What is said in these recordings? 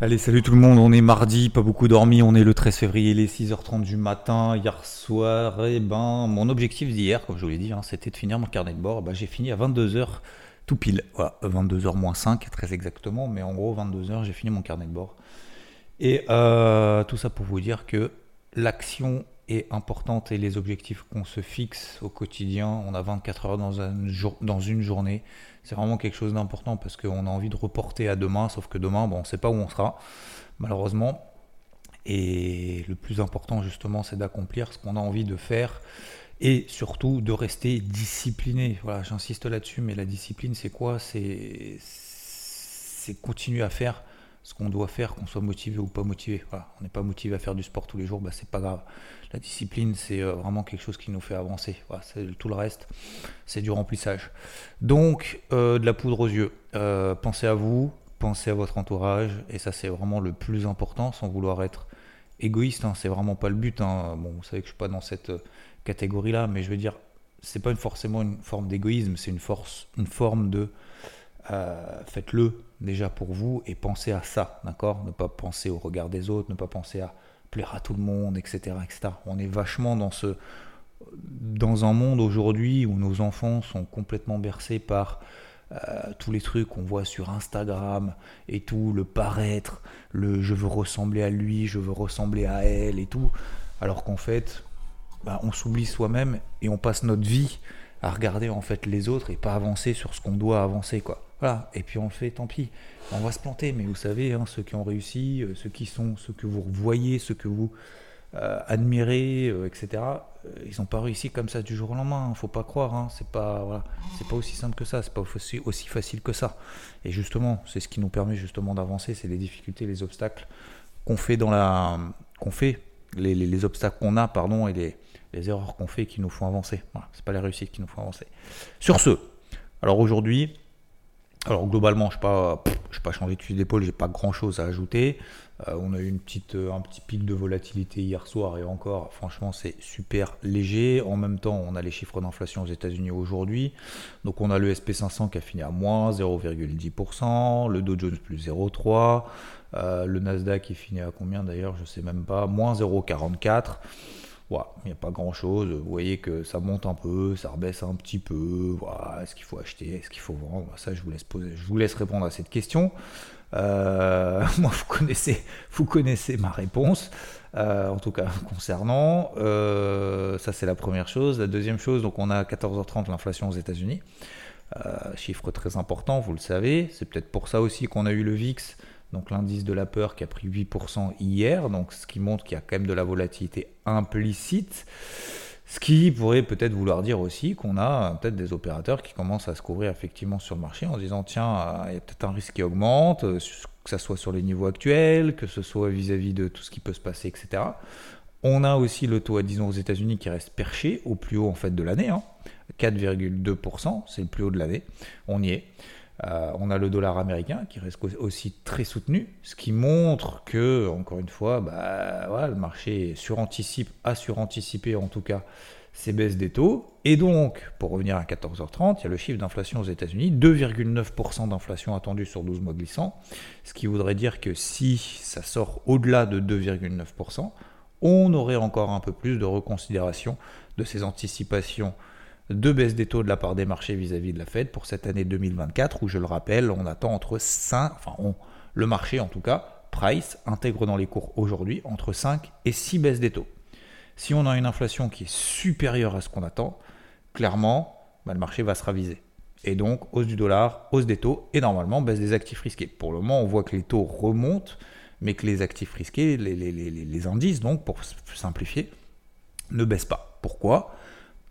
Allez, salut tout le monde, on est mardi, pas beaucoup dormi, on est le 13 février, il est 6h30 du matin, hier soir, et ben mon objectif d'hier, comme je vous l'ai dit, hein, c'était de finir mon carnet de bord, ben, j'ai fini à 22h tout pile, voilà, 22h moins 5 très exactement, mais en gros 22h j'ai fini mon carnet de bord. Et euh, tout ça pour vous dire que l'action est importante et les objectifs qu'on se fixe au quotidien, on a 24 heures dans, un jour, dans une journée, c'est vraiment quelque chose d'important parce qu'on a envie de reporter à demain, sauf que demain, bon, on ne sait pas où on sera, malheureusement. Et le plus important justement, c'est d'accomplir ce qu'on a envie de faire et surtout de rester discipliné. Voilà, j'insiste là-dessus, mais la discipline, c'est quoi? C'est continuer à faire ce qu'on doit faire, qu'on soit motivé ou pas motivé. On n'est pas motivé à faire du sport tous les jours, bah, c'est pas grave. La discipline, c'est euh, vraiment quelque chose qui nous fait avancer. Voilà, tout le reste, c'est du remplissage. Donc, euh, de la poudre aux yeux. Euh, pensez à vous, pensez à votre entourage, et ça, c'est vraiment le plus important, sans vouloir être égoïste. Hein, c'est vraiment pas le but. Hein. Bon, vous savez que je suis pas dans cette catégorie-là, mais je veux dire, c'est pas forcément une forme d'égoïsme, c'est une force, une forme de euh, faites-le déjà pour vous et pensez à ça, d'accord? Ne pas penser au regard des autres, ne pas penser à plaire à tout le monde, etc., etc. On est vachement dans ce dans un monde aujourd'hui où nos enfants sont complètement bercés par euh, tous les trucs qu'on voit sur Instagram et tout, le paraître, le je veux ressembler à lui, je veux ressembler à elle et tout, alors qu'en fait, bah, on s'oublie soi-même et on passe notre vie à regarder en fait les autres et pas avancer sur ce qu'on doit avancer quoi. Et puis on le fait, tant pis. On va se planter, mais vous savez, hein, ceux qui ont réussi, euh, ceux qui sont, ceux que vous voyez, ceux que vous euh, admirez, euh, etc. ils n'ont pas réussi comme ça du jour au lendemain. Faut pas croire, hein, c'est pas, voilà, c'est pas aussi simple que ça, c'est pas aussi, facile que ça. Et justement, c'est ce qui nous permet justement d'avancer, c'est les difficultés, les obstacles qu'on fait dans la, qu'on fait, les, les obstacles qu'on a, pardon, et les les erreurs qu'on fait qui nous font avancer. Voilà, c'est pas les réussites qui nous font avancer. Sur ce, alors aujourd'hui, alors globalement, je n'ai pas, pas changé de fusil d'épaule, j'ai pas grand chose à ajouter. Euh, on a eu une petite, un petit pic de volatilité hier soir et encore, franchement, c'est super léger. En même temps, on a les chiffres d'inflation aux États-Unis aujourd'hui. Donc, on a le SP500 qui a fini à moins 0,10%, le Dow Jones plus 0,3%, euh, le Nasdaq qui finit à combien d'ailleurs, je ne sais même pas, moins 0,44% il n'y a pas grand chose. Vous voyez que ça monte un peu, ça rebaisse un petit peu. Voilà, est-ce qu'il faut acheter, est-ce qu'il faut vendre? Ça, je vous laisse poser, je vous laisse répondre à cette question. Euh, moi, vous connaissez, vous connaissez ma réponse, euh, en tout cas concernant. Euh, ça, c'est la première chose. La deuxième chose, donc on a à 14h30 l'inflation aux États-Unis. chiffre très important, vous le savez. C'est peut-être pour ça aussi qu'on a eu le VIX donc l'indice de la peur qui a pris 8% hier, donc ce qui montre qu'il y a quand même de la volatilité implicite. Ce qui pourrait peut-être vouloir dire aussi qu'on a peut-être des opérateurs qui commencent à se couvrir effectivement sur le marché en disant tiens, euh, il y a peut-être un risque qui augmente, euh, que ce soit sur les niveaux actuels, que ce soit vis-à-vis de tout ce qui peut se passer, etc. On a aussi le taux à 10 ans aux États-Unis qui reste perché au plus haut en fait de l'année, 4,2%, hein. c'est le plus haut de l'année, on y est. Euh, on a le dollar américain qui reste aussi très soutenu, ce qui montre que, encore une fois, bah, le marché suranticipe, a suranticipé en tout cas ces baisses des taux. Et donc, pour revenir à 14h30, il y a le chiffre d'inflation aux États-Unis, 2,9% d'inflation attendue sur 12 mois glissants, ce qui voudrait dire que si ça sort au-delà de 2,9%, on aurait encore un peu plus de reconsidération de ces anticipations de baisse des taux de la part des marchés vis-à-vis de la Fed pour cette année 2024, où je le rappelle, on attend entre 5, enfin le marché en tout cas, Price intègre dans les cours aujourd'hui entre 5 et 6 baisses des taux. Si on a une inflation qui est supérieure à ce qu'on attend, clairement, bah, le marché va se raviser. Et donc, hausse du dollar, hausse des taux et normalement baisse des actifs risqués. Pour le moment, on voit que les taux remontent, mais que les actifs risqués, les indices, donc pour simplifier, ne baissent pas. Pourquoi?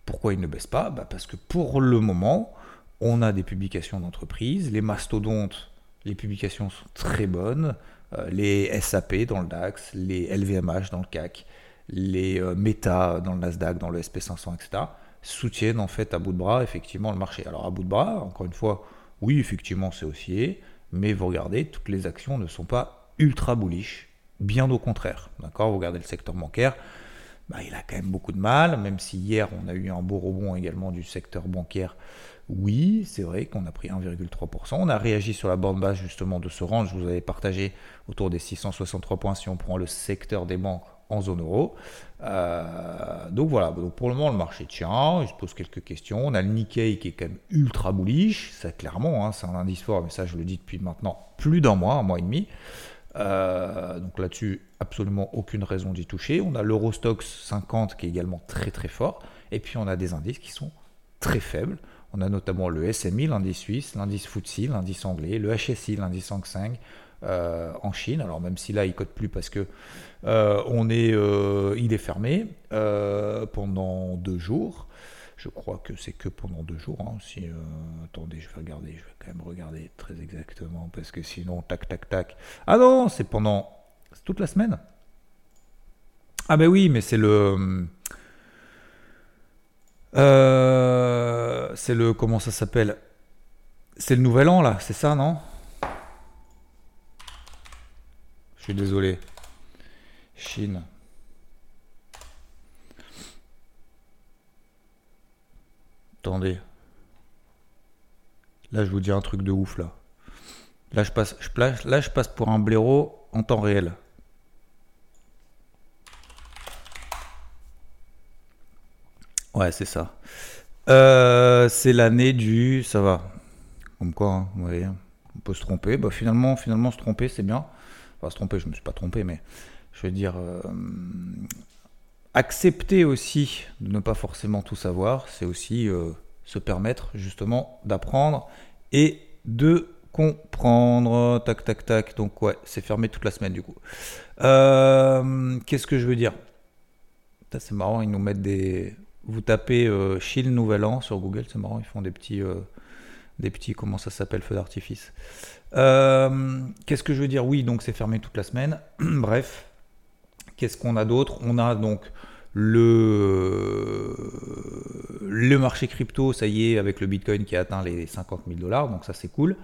Pourquoi il ne baisse pas? Bah, Parce que pour le moment, on a des publications d'entreprises, les mastodontes Les publications sont très bonnes. Euh, les SAP dans le DAX, les LVMH dans le CAC, les euh, Meta dans le Nasdaq, dans le SP500, etc. soutiennent en fait à bout de bras effectivement le marché. Alors à bout de bras, encore une fois, oui, effectivement, c'est haussier, mais vous regardez, toutes les actions ne sont pas ultra bullish, bien au contraire. D'accord? Vous regardez le secteur bancaire, bah, il a quand même beaucoup de mal, même si hier on a eu un beau rebond également du secteur bancaire. Oui, c'est vrai qu'on a pris 1,3%. On a réagi sur la bande basse justement de ce range. Je vous avais partagé autour des 663 points si on prend le secteur des banques en zone euro. Euh, donc voilà, donc pour le moment le marché tient, il se pose quelques questions. On a le Nikkei qui est quand même ultra bullish, ça clairement, hein, c'est un indice fort, mais ça je le dis depuis maintenant plus d'un mois, un mois et demi. Euh, donc là-dessus, absolument aucune raison d'y toucher. On a l'Eurostox 50 qui est également très très fort. Et puis on a des indices qui sont très faibles. On a notamment le SMI, l'indice suisse, l'indice FTSE, l'indice anglais, le HSI, l'indice Hang Seng euh, en Chine. Alors même si là il cote plus parce que euh, on est, il est fermé pendant deux jours. Je crois que c'est que pendant deux jours. Hein. Euh, attendez, je vais regarder, je vais quand même regarder très exactement parce que sinon, tac, tac, tac. Ah non, c'est pendant toute la semaine. Ah ben oui, mais c'est le, euh, c'est le comment ça s'appelle? C'est le nouvel an là, c'est ça, non? Je suis désolé. Chine. Attendez. Là, je vous dis un truc de ouf, là. Là, je passe, je, je passe pour un blaireau en temps réel. Ouais, c'est ça. Euh, c'est l'année du... Ça va. Comme quoi, hein, vous voyez, on peut se tromper. Bah, finalement, finalement, se tromper, c'est bien. Enfin, se tromper, je me suis pas trompé, mais je veux dire... Euh, accepter aussi de ne pas forcément tout savoir, c'est aussi euh, se permettre justement d'apprendre et de comprendre. Tac, tac, tac. Donc ouais, c'est fermé toute la semaine du coup. Euh, qu'est-ce que je veux dire? C'est marrant, ils nous mettent des... Vous tapez euh, Chine Nouvel An sur Google, c'est marrant, ils font des petits... des petits, comment ça s'appelle, feux d'artifice. Qu'est-ce que je veux dire? Oui, donc c'est fermé toute la semaine. Bref, Qu'est-ce qu'on a d'autre? On a donc le, le marché crypto, ça y est, avec le Bitcoin qui a atteint les 50 000 dollars, donc ça c'est cool.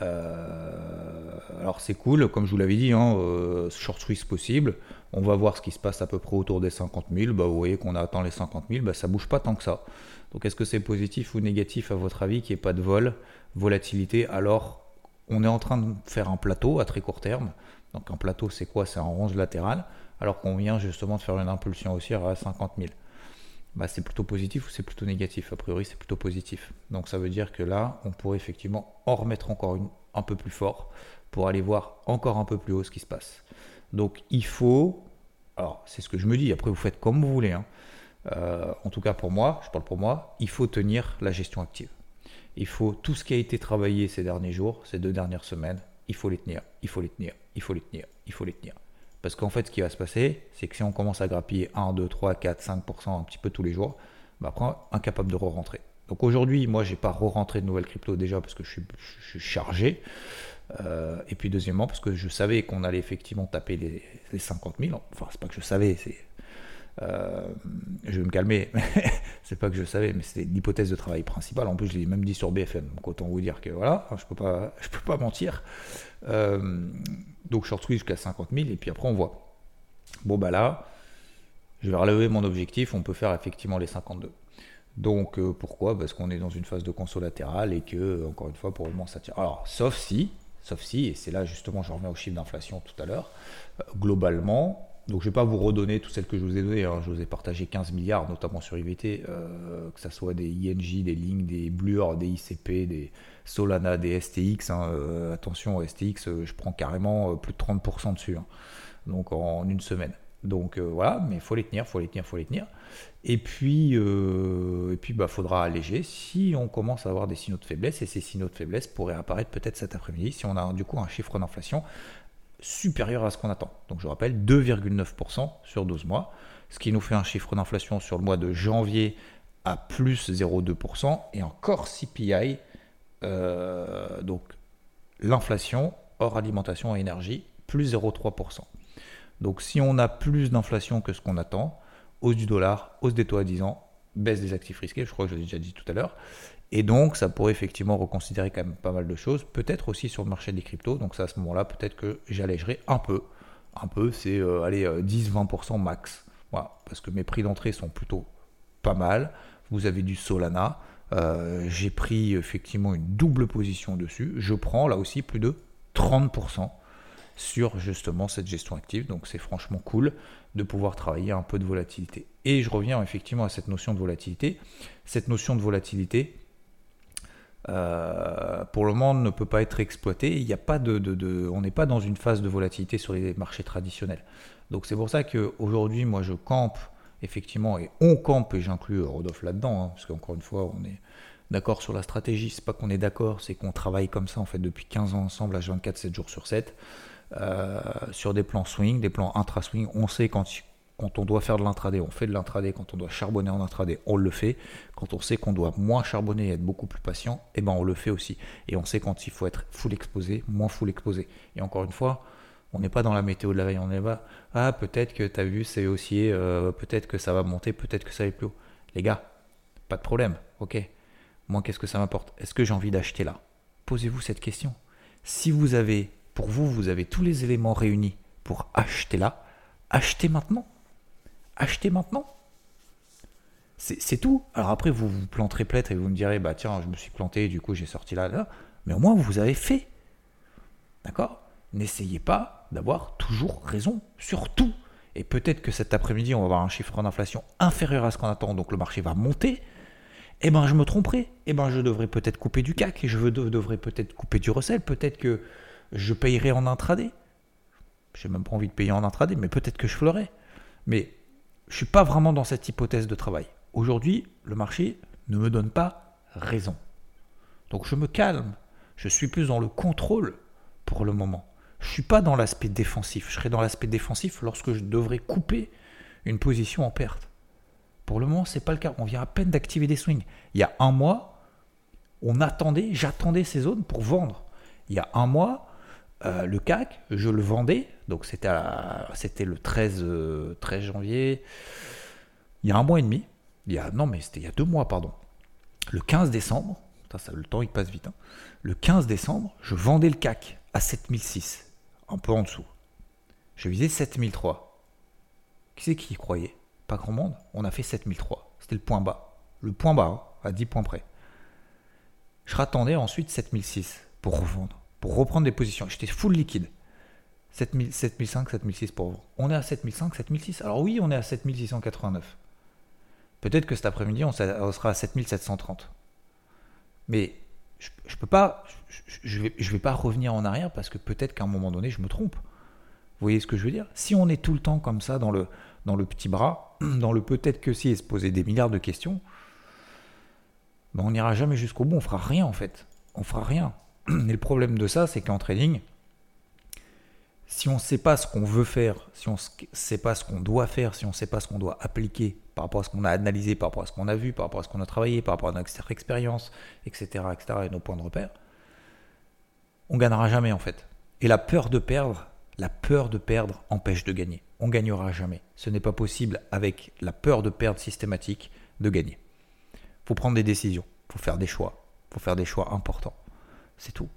Euh, alors c'est cool, comme je vous l'avais dit, hein, euh, short squeeze possible. On va voir ce qui se passe à peu près autour des 50 000. Bah, vous voyez qu'on a atteint les 50 000, bah, ça bouge pas tant que ça. Donc est-ce que c'est positif ou négatif à votre avis qu'il n'y ait pas de vol, volatilité? Alors on est en train de faire un plateau à très court terme. Donc un plateau c'est quoi? C'est un range latéral alors qu'on vient justement de faire une impulsion haussière à 50 000. Bah, c'est plutôt positif ou c'est plutôt négatif? A priori, c'est plutôt positif. Donc ça veut dire que là, on pourrait effectivement en remettre encore une, un peu plus fort pour aller voir encore un peu plus haut ce qui se passe. Donc il faut, alors c'est ce que je me dis, après vous faites comme vous voulez, hein. euh, en tout cas pour moi, je parle pour moi, il faut tenir la gestion active. Il faut tout ce qui a été travaillé ces derniers jours, ces deux dernières semaines, il faut les tenir, il faut les tenir, il faut les tenir, il faut les tenir. Parce qu'en fait, ce qui va se passer, c'est que si on commence à grappiller 1, 2, 3, 4, 5% un petit peu tous les jours, bah après, incapable de re-rentrer. Donc aujourd'hui, moi, j'ai pas re-rentré de nouvelles cryptos déjà parce que je suis, chargé. Euh, et puis deuxièmement, parce que je savais qu'on allait effectivement taper les, les 50 000. Enfin, c'est pas que je savais, c'est euh, je vais me calmer, c'est pas que je savais, mais c'était l'hypothèse de travail principale. En plus, je l'ai même dit sur BFM, donc autant vous dire que voilà, je peux pas, je peux pas mentir. Euh, donc short squeeze jusqu'à 50 000, et puis après on voit. Bon bah là, je vais relever mon objectif, on peut faire effectivement les 52. Donc euh, pourquoi? Parce qu'on est dans une phase de conso latérale et que, encore une fois, pour le moment ça tient. Alors, sauf si, sauf si, et c'est là justement, je reviens au chiffre d'inflation tout à l'heure, globalement, donc je ne vais pas vous redonner toutes celles que je vous ai données. Hein. Je vous ai partagé 15 milliards, notamment sur IVT, euh, que ce soit des ING, des Link, des Blur, des ICP, des Solana, des STX. Hein. Euh, attention, STX, euh, je prends carrément plus de 30% dessus. Hein. Donc en une semaine. Donc voilà, mais il faut les tenir, il faut les tenir, il faut les tenir. Et puis, puis bah, faudra alléger si on commence à avoir des signaux de faiblesse. Et ces signaux de faiblesse pourraient apparaître peut-être cet après-midi si on a du coup un chiffre d'inflation supérieur à ce qu'on attend. Donc je rappelle, 2,9% sur 12 mois, ce qui nous fait un chiffre d'inflation sur le mois de janvier à plus 0,2% et encore CPI, euh, donc l'inflation hors alimentation et énergie, plus 0,3%. Donc si on a plus d'inflation que ce qu'on attend, hausse du dollar, hausse des taux à 10 ans, baisse des actifs risqués, je crois que je l'ai déjà dit tout à l'heure. Et donc, ça pourrait effectivement reconsidérer quand même pas mal de choses, peut-être aussi sur le marché des cryptos. Donc, ça, à ce moment-là, peut-être que j'allégerai un peu. Un peu, c'est euh, allez, 10-20% euh, max. Parce que mes prix d'entrée sont plutôt pas mal. Vous avez du Solana. Euh, j'ai pris effectivement une double position dessus. Je prends là aussi plus de 30% sur justement cette gestion active. Donc c'est franchement cool de pouvoir travailler un peu de volatilité. Et je reviens effectivement à cette notion de volatilité. Cette notion de volatilité, euh, pour le moment, ne peut pas être exploitée. Il n'y a pas de, on n'est pas dans une phase de volatilité sur les marchés traditionnels. Donc c'est pour ça qu'aujourd'hui, moi, je campe effectivement, et on campe, et j'inclus Rodolphe là-dedans, hein, parce qu'encore une fois, on est d'accord sur la stratégie. C'est pas qu'on est d'accord, c'est qu'on travaille comme ça en fait depuis 15 ans ensemble, à 24, 7 jours sur 7. Euh, sur des plans swing, des plans intra-swing. On sait quand, quand on doit faire de l'intraday, on fait de l'intraday. Quand on doit charbonner en intraday, on le fait. Quand on sait qu'on doit moins charbonner et être beaucoup plus patient, eh ben on le fait aussi. Et on sait quand il faut être full exposé, moins full exposé. Et encore une fois, on n'est pas dans la météo de la veille, on est pas, ah peut-être que tu as vu c'est haussier, euh, peut-être que ça va monter, peut-être que ça va plus haut. Les gars, pas de problème, ok. Moi, qu'est-ce que ça m'apporte? Est-ce que j'ai envie d'acheter là? Posez-vous cette question. Si vous avez vous, vous avez tous les éléments réunis pour acheter là. Achetez maintenant. Achetez maintenant. C'est tout. Alors après, vous vous planterez peut-être et vous me direz, bah tiens, je me suis planté, du coup j'ai sorti là, là. Mais au moins, vous avez fait. D'accord? N'essayez pas d'avoir toujours raison sur tout. Et peut-être que cet après-midi, on va avoir un chiffre d'inflation inférieur à ce qu'on attend, donc le marché va monter. Eh ben, je me tromperai. Eh ben, je devrais peut-être couper du CAC, et je devrais peut-être couper du recel. Peut-être que je payerai en intraday. J'ai même pas envie de payer en intraday, mais peut-être que je ferai. Mais je suis pas vraiment dans cette hypothèse de travail. Aujourd'hui, le marché ne me donne pas raison. Donc je me calme. Je suis plus dans le contrôle pour le moment. Je suis pas dans l'aspect défensif. Je serai dans l'aspect défensif lorsque je devrais couper une position en perte. Pour le moment, c'est pas le cas. On vient à peine d'activer des swings. Il y a un mois, on attendait, j'attendais ces zones pour vendre. Il y a un mois, euh, le CAC, je le vendais, donc c'était, le 13, 13 euh, janvier, il y a un mois et demi, il y a, non mais c'était il y a deux mois, pardon. Le 15 décembre, le temps il passe vite, hein. le 15 décembre, je vendais le CAC à 7006, un peu en dessous. Je visais 7003. Qui c'est qui y croyait? Pas grand monde. On a fait 7003. C'était le point bas. Le point bas, hein, à 10 points près. Je rattendais ensuite 7006 pour revendre pour reprendre des positions. J'étais full liquide. 7005, 7006 pour vous. On est à 7005, 7006. Alors oui, on est à 7689. Peut-être que cet après-midi, on sera à 7730. Mais je, ne peux pas, je, vais, pas revenir en arrière parce que peut-être qu'à un moment donné, je me trompe. Vous voyez ce que je veux dire? Si on est tout le temps comme ça dans le, dans le petit bras, dans le peut-être que si et se poser des milliards de questions, ben on n'ira jamais jusqu'au bout. On fera rien en fait. On fera rien. Et le problème de ça, c'est qu'en trading, si on ne sait pas ce qu'on veut faire, si on ne sait pas ce qu'on doit faire, si on ne sait pas ce qu'on doit appliquer par rapport à ce qu'on a analysé, par rapport à ce qu'on a vu, par rapport à ce qu'on a travaillé, par rapport à notre expérience, etc., etc., et nos points de repère, on gagnera jamais en fait. Et la peur de perdre, la peur de perdre empêche de gagner. On gagnera jamais. Ce n'est pas possible avec la peur de perdre systématique de gagner. Il faut prendre des décisions, il faut faire des choix, il faut faire des choix importants. C'est tout.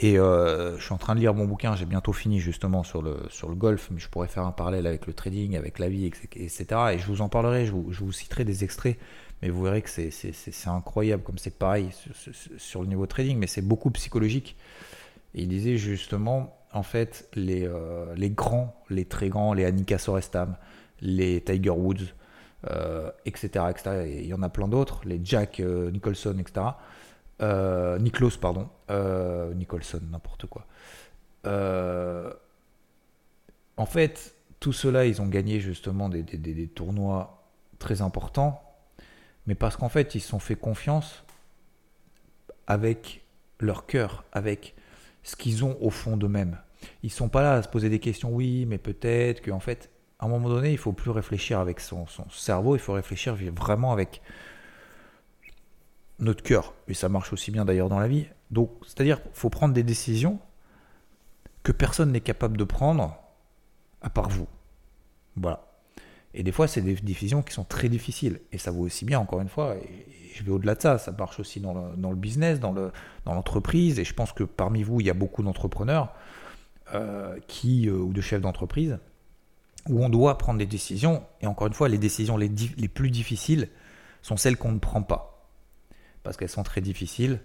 Et euh, je suis en train de lire mon bouquin, j'ai bientôt fini justement sur le, sur le golf, mais je pourrais faire un parallèle avec le trading, avec la vie, etc. Et je vous en parlerai, je vous, citerai des extraits, mais vous verrez que c'est incroyable, comme c'est pareil sur, le niveau trading, mais c'est beaucoup psychologique. Et il disait justement, en fait, les, euh, les grands, les très grands, les Annika Sorestam, les Tiger Woods, euh, etc., etc., il y en a plein d'autres, les Jack Nicholson, etc., euh, pardon. Euh, Nicholson, n'importe quoi. Euh, en fait, tout cela, ils ont gagné justement des, tournois très importants, mais parce qu'en fait, ils se sont fait confiance avec leur cœur, avec ce qu'ils ont au fond d'eux-mêmes. Ils sont pas là à se poser des questions, oui, mais peut-être qu'en fait, à un moment donné, il faut plus réfléchir avec son cerveau, il faut réfléchir vraiment avec notre cœur. Et ça marche aussi bien d'ailleurs dans la vie. Donc, c'est-à-dire faut prendre des décisions que personne n'est capable de prendre à part vous. Voilà. Et des fois, c'est des décisions qui sont très difficiles. Et ça vaut aussi bien, encore une fois, et je vais au-delà de ça, ça marche aussi dans le, dans le business, dans l'entreprise. Et je pense que parmi vous, il y a beaucoup d'entrepreneurs euh, qui, euh, ou de chefs d'entreprise où on doit prendre des décisions. Et encore une fois, les décisions les, les plus difficiles sont celles qu'on ne prend pas. Parce qu'elles sont très difficiles.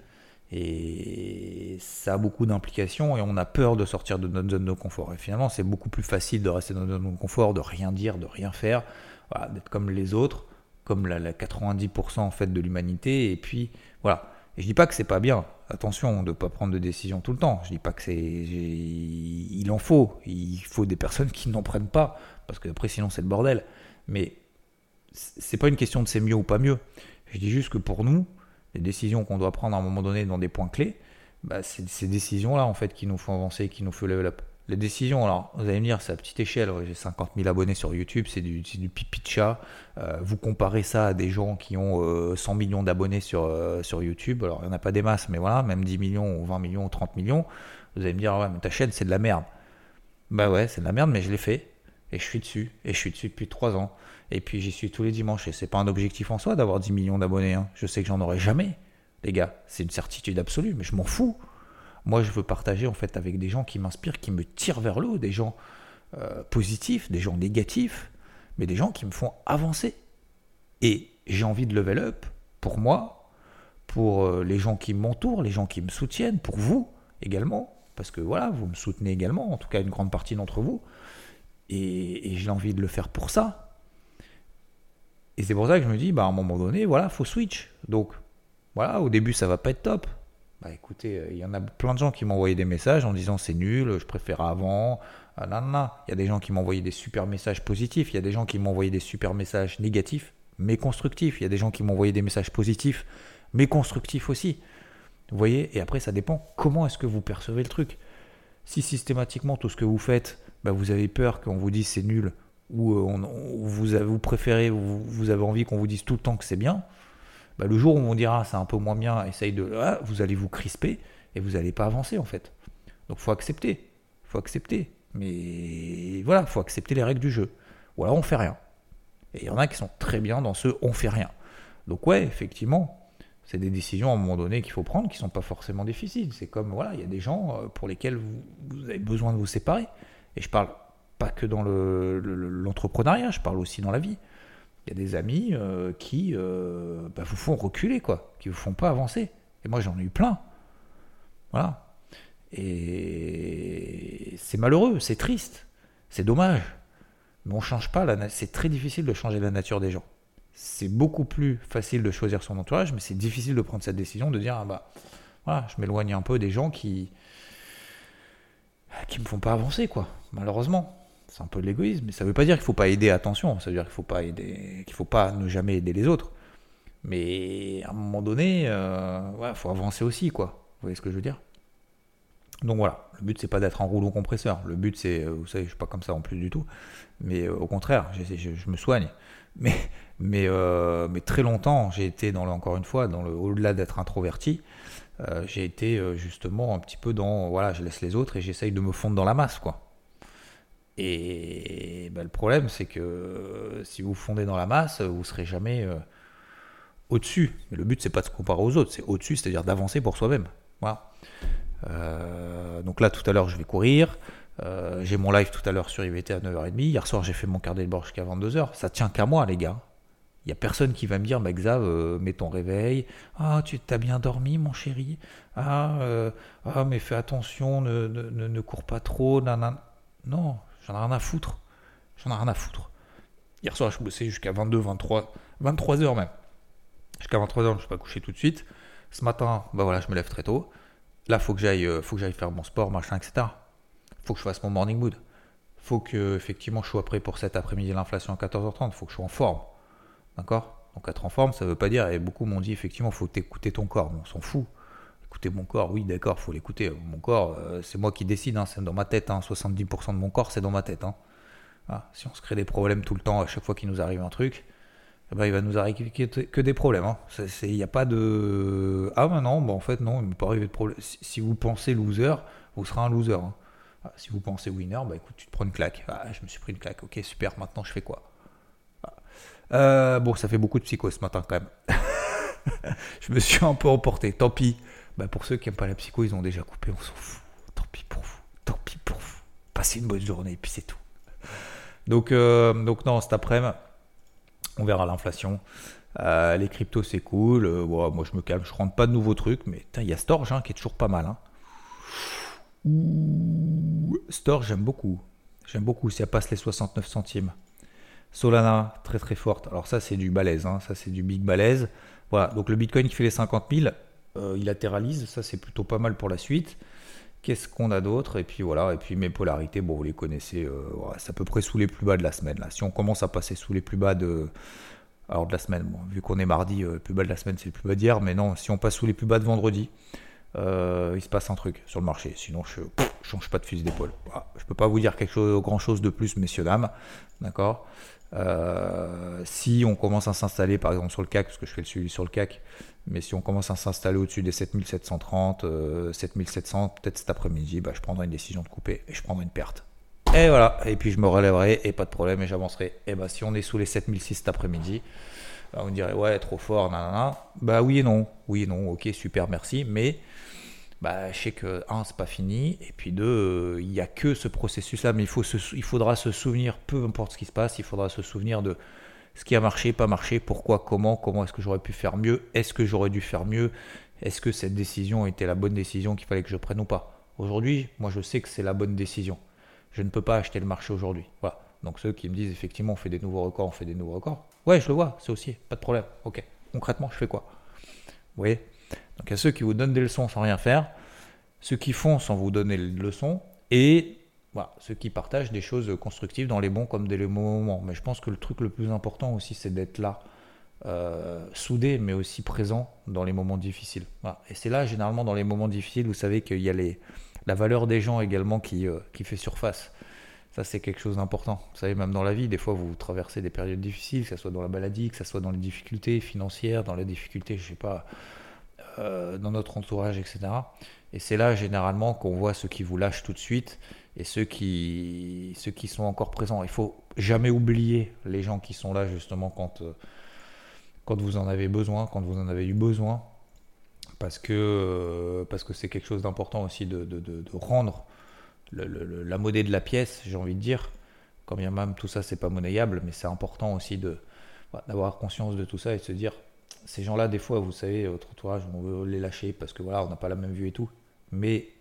Et ça a beaucoup d'implications et on a peur de sortir de notre zone de confort. Et finalement, c'est beaucoup plus facile de rester dans notre zone de confort, de rien dire, de rien faire, d'être comme les autres, comme la, 90% en fait de l'humanité. Et puis voilà. Et je dis pas que c'est pas bien. Attention de ne pas prendre de décision tout le temps. Je dis pas que c'est. Il en faut. Il faut des personnes qui n'en prennent pas. Parce que après, sinon, c'est le bordel. Mais c'est pas une question de c'est mieux ou pas mieux. Je dis juste que pour nous, les décisions qu'on doit prendre à un moment donné dans des points clés, bah, c'est ces décisions-là en fait qui nous font avancer, qui nous font level up. Les décisions, alors vous allez me dire, c'est à petite échelle, j'ai 50 000 abonnés sur YouTube, c'est du, du pipi de chat. Euh, vous comparez ça à des gens qui ont 100 euh, millions d'abonnés sur, euh, sur YouTube, alors il n'y en a pas des masses, mais voilà, même 10 millions ou 20 millions ou 30 millions, vous allez me dire, ouais, mais ta chaîne c'est de la merde. Bah ouais, c'est de la merde, mais je l'ai fait, et je suis dessus, et je suis dessus depuis 3 ans. Et puis j'y suis tous les dimanches. Et c'est pas un objectif en soi d'avoir 10 millions d'abonnés. Hein. Je sais que j'en aurai jamais, les gars. C'est une certitude absolue, mais je m'en fous. Moi, je veux partager en fait avec des gens qui m'inspirent, qui me tirent vers le haut, des gens euh, positifs, des gens négatifs, mais des gens qui me font avancer. Et j'ai envie de level up pour moi, pour euh, les gens qui m'entourent, les gens qui me soutiennent, pour vous également, parce que voilà, vous me soutenez également, en tout cas une grande partie d'entre vous. Et j'ai envie de le faire pour ça, et c'est pour ça que je me dis, bah, à un moment donné, voilà, faut switch. Donc, voilà, au début, ça va pas être top. Bah écoutez, il y en a plein de gens qui m'ont envoyé des messages en disant c'est nul, je préfère avant. Ah, non, Il y a des gens qui m'ont envoyé des super messages positifs, il y a des gens qui m'ont envoyé des super messages négatifs, mais constructifs. Il y a des gens qui m'ont envoyé des messages positifs, mais constructifs aussi. Vous voyez? Et après, ça dépend comment est-ce que vous percevez le truc. Si systématiquement, tout ce que vous faites, bah, vous avez peur qu'on vous dise c'est nul, ou euh, vous, vous préférez, vous, avez envie qu'on vous dise tout le temps que c'est bien, bah, le jour où on dira c'est un peu moins bien, essaye de. Ah, vous allez vous crisper et vous n'allez pas avancer en fait. Donc faut accepter. faut accepter. Mais voilà, faut accepter les règles du jeu. Ou alors on fait rien. Et il y en a qui sont très bien dans ce on fait rien. Donc ouais, effectivement, c'est des décisions à un moment donné qu'il faut prendre qui sont pas forcément difficiles. C'est comme voilà, il y a des gens euh, pour lesquels vous avez besoin de vous séparer. Et je parle pas que dans l'entrepreneuriat, je parle aussi dans la vie. Il y a des amis euh, qui euh, bah, vous font reculer, quoi, qui vous font pas avancer. Et moi, j'en ai eu plein. Voilà. Et c'est malheureux, c'est triste, c'est dommage. Mais on change pas, c'est très difficile de changer la nature des gens. C'est beaucoup plus facile de choisir son entourage, mais c'est difficile de prendre cette décision de dire ah bah je m'éloigne un peu des gens qui qui me font pas avancer quoi, malheureusement c'est un peu de l'égoïsme, mais ça ne veut pas dire qu'il ne faut pas aider, attention, ça veut dire qu'il ne faut pas aider, qu'il faut pas ne jamais aider les autres. Mais à un moment donné, il euh, faut avancer aussi, quoi. Vous voyez ce que je veux dire? Donc voilà, le but c'est pas d'être un rouleau compresseur. Le but c'est, euh, vous savez, je suis pas comme ça en plus du tout, mais euh, au contraire, je, me soigne. Mais, mais, mais très longtemps, j'ai été dans le, encore une fois, dans le, au-delà d'être introverti, j'ai été justement un petit peu dans, voilà, je laisse les autres et j'essaye de me fondre dans la masse, quoi. Et bah, le problème, c'est que si vous fondez dans la masse, vous serez jamais euh, au-dessus. Mais le but, c'est pas de se comparer aux autres, c'est au-dessus, c'est-à-dire d'avancer pour soi-même. Voilà. Euh, donc là, tout à l'heure, je vais courir. Euh, j'ai mon live tout à l'heure sur IVT à 9h30. Hier soir, j'ai fait mon carnet de bord jusqu'à 22h. Ça tient qu'à moi, les gars. Il n'y a personne qui va me dire, bah, Xav, mets ton réveil. Ah, tu t'as bien dormi, mon chéri. Ah, ah mais fais attention, ne, ne, cours pas trop. Non, J'en ai rien à foutre. J'en ai rien à foutre. Hier soir, je bossais jusqu'à 22, 23, 23 heures même. Jusqu'à 23 heures, je ne suis pas couché tout de suite. Ce matin, bah voilà, je me lève très tôt. Là, faut que j'aille, euh, faut que j'aille faire mon sport, machin, etc. Faut que je fasse mon morning mood. Faut que effectivement je sois prêt pour cet après-midi l'inflation à 14h30. Faut que je sois en forme. D'accord? Donc être en forme, ça veut pas dire. Et beaucoup m'ont dit effectivement, faut t'écouter ton corps. on s'en fout écouter mon corps, oui, d'accord, faut l'écouter. Mon corps, euh, c'est moi qui décide, hein, c'est dans ma tête. 70% hein. de mon corps, c'est dans ma tête. Hein. Ah, si on se crée des problèmes tout le temps, à chaque fois qu'il nous arrive un truc, eh ben, il va nous arriver que des problèmes. Hein. Il n'y a pas de. Ah, ben non, en fait, non, il ne peut pas arriver de problème. Si, vous pensez loser, vous serez un loser. Ah, si vous pensez winner, bah écoute, tu te prends une claque. Ah, je me suis pris une claque. Ok, super, maintenant je fais quoi? Euh, Bon, ça fait beaucoup de psycho ce matin quand même. je me suis un peu emporté. Tant pis. Bah, pour ceux qui n'aiment pas la psycho, ils ont déjà coupé, on s'en fout. Tant pis pour vous. Tant pis pour vous. Passez une bonne journée, et puis c'est tout. Donc, euh, donc non, cet après-midi, on verra l'inflation. Euh, les cryptos, c'est cool. Moi, je me calme. Je rentre pas de nouveaux trucs. Mais il y a Storge hein, qui est toujours pas mal. Hein. Storge, j'aime beaucoup. J'aime beaucoup. Ça passe les 69 centimes. Solana, très très forte. Alors, ça, c'est du balèze. Hein. Ça, c'est du big balèze. Voilà. Donc, le Bitcoin qui fait les 50 000, euh, il latéralise. Ça, c'est plutôt pas mal pour la suite. Qu'est-ce qu'on a d'autre? Et puis voilà, et puis mes polarités, bon, vous les connaissez, euh, c'est à peu près sous les plus bas de la semaine. Si on commence à passer sous les plus bas de, alors de la semaine, bon, vu qu'on est mardi, euh, le plus bas de la semaine, c'est le plus bas d'hier, mais non, si on passe sous les plus bas de vendredi, euh, il se passe un truc sur le marché. Sinon, je ne change pas de fusil d'épaule. Voilà. Je peux pas vous dire quelque chose, grand chose de plus, messieurs, dames. D'accord? Si on commence à s'installer, par exemple, sur le CAC, parce que je fais le suivi sur le CAC, mais si on commence à s'installer au-dessus des 7730, 7700, euh, peut-être cet après-midi, bah, je prendrai une décision de couper et je prendrai une perte. Et voilà, et puis je me relèverai et pas de problème et j'avancerai. Et bah si on est sous les 7006 cet après-midi, bah, on dirait ouais trop fort, nanana. Bah oui et non, oui et non, ok super merci, mais bah, je sais que un c'est pas fini et puis deux euh, il n'y a que ce processus là, mais il, faut il faudra se souvenir, peu importe ce qui se passe, il faudra se souvenir de ce qui a marché, pas marché, pourquoi, comment, comment est-ce que j'aurais pu faire mieux, est-ce que j'aurais dû faire mieux, est-ce que cette décision était la bonne décision qu'il fallait que je prenne ou pas. Aujourd'hui, moi je sais que c'est la bonne décision. Je ne peux pas acheter le marché aujourd'hui. Voilà. Donc ceux qui me disent effectivement on fait des nouveaux records, on fait des nouveaux records. Ouais, je le vois, c'est aussi, pas de problème. Ok. Concrètement, je fais quoi? Vous voyez? Donc il y a ceux qui vous donnent des leçons sans rien faire, ceux qui font sans vous donner les leçons, et voilà, ceux qui partagent des choses constructives dans les bons comme des mauvais moments. Mais je pense que le truc le plus important aussi, c'est d'être là, euh, soudé, mais aussi présent dans les moments difficiles. Et c'est là, généralement, dans les moments difficiles, vous savez qu'il y a les, la valeur des gens également qui, euh, qui fait surface. Ça, c'est quelque chose d'important. Vous savez, même dans la vie, des fois, vous traversez des périodes difficiles, que ce soit dans la maladie, que ce soit dans les difficultés financières, dans les difficultés, je sais pas, euh, dans notre entourage, etc. Et c'est là, généralement, qu'on voit ceux qui vous lâchent tout de suite et ceux qui, ceux qui sont encore présents. Il faut jamais oublier les gens qui sont là justement quand, euh, quand vous en avez besoin, quand vous en avez eu besoin, parce que euh, parce que c'est quelque chose d'important aussi de, de, rendre la monnaie de la pièce, j'ai envie de dire. Quand bien même tout ça c'est pas monnayable, mais c'est important aussi de d'avoir conscience de tout ça et de se dire ces gens-là des fois vous savez votre entourage on veut les lâcher parce que voilà on n'a pas la même vue et tout, mais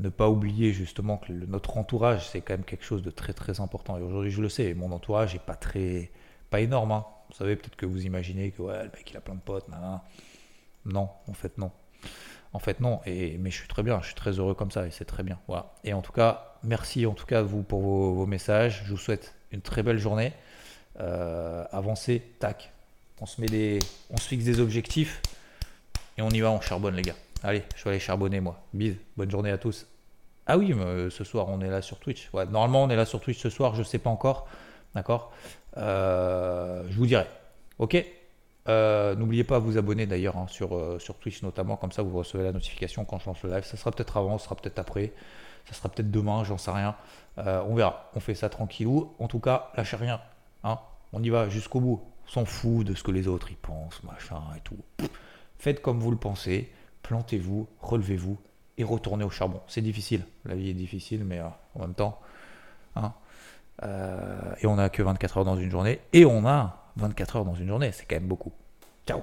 ne pas oublier justement que notre entourage, c'est quand même quelque chose de très très important. Et aujourd'hui, je le sais, mon entourage n'est pas très, pas énorme. Hein. Vous savez, peut-être que vous imaginez que ouais, le mec il a plein de potes. Non, en fait non. En fait non. Et mais je suis très bien, je suis très heureux comme ça et c'est très bien. Voilà. Et en tout cas, merci en tout cas vous pour vos, messages. Je vous souhaite une très belle journée. Euh, avancez, tac. On se met des, on se fixe des objectifs et on y va, on charbonne les gars. Allez, je vais aller charbonner moi. Bise, bonne journée à tous. Ah oui, euh, ce soir on est là sur Twitch. Ouais, normalement on est là sur Twitch ce soir, je sais pas encore. D'accord? Euh, Je vous dirai. Ok? Euh, N'oubliez pas à vous abonner d'ailleurs hein, sur, sur Twitch notamment, comme ça vous recevez la notification quand je lance le live. Ça sera peut-être avant, ça sera peut-être après, ça sera peut-être demain, j'en sais rien. on verra. On fait ça tranquillou. En tout cas, lâchez rien. Hein on y va jusqu'au bout. S'en fout de ce que les autres y pensent, machin et tout. Faites comme vous le pensez plantez-vous, relevez-vous et retournez au charbon. C'est difficile, la vie est difficile, mais euh, en même temps, hein, euh, et on n'a que 24 heures dans une journée, et on a 24 heures dans une journée, c'est quand même beaucoup. Ciao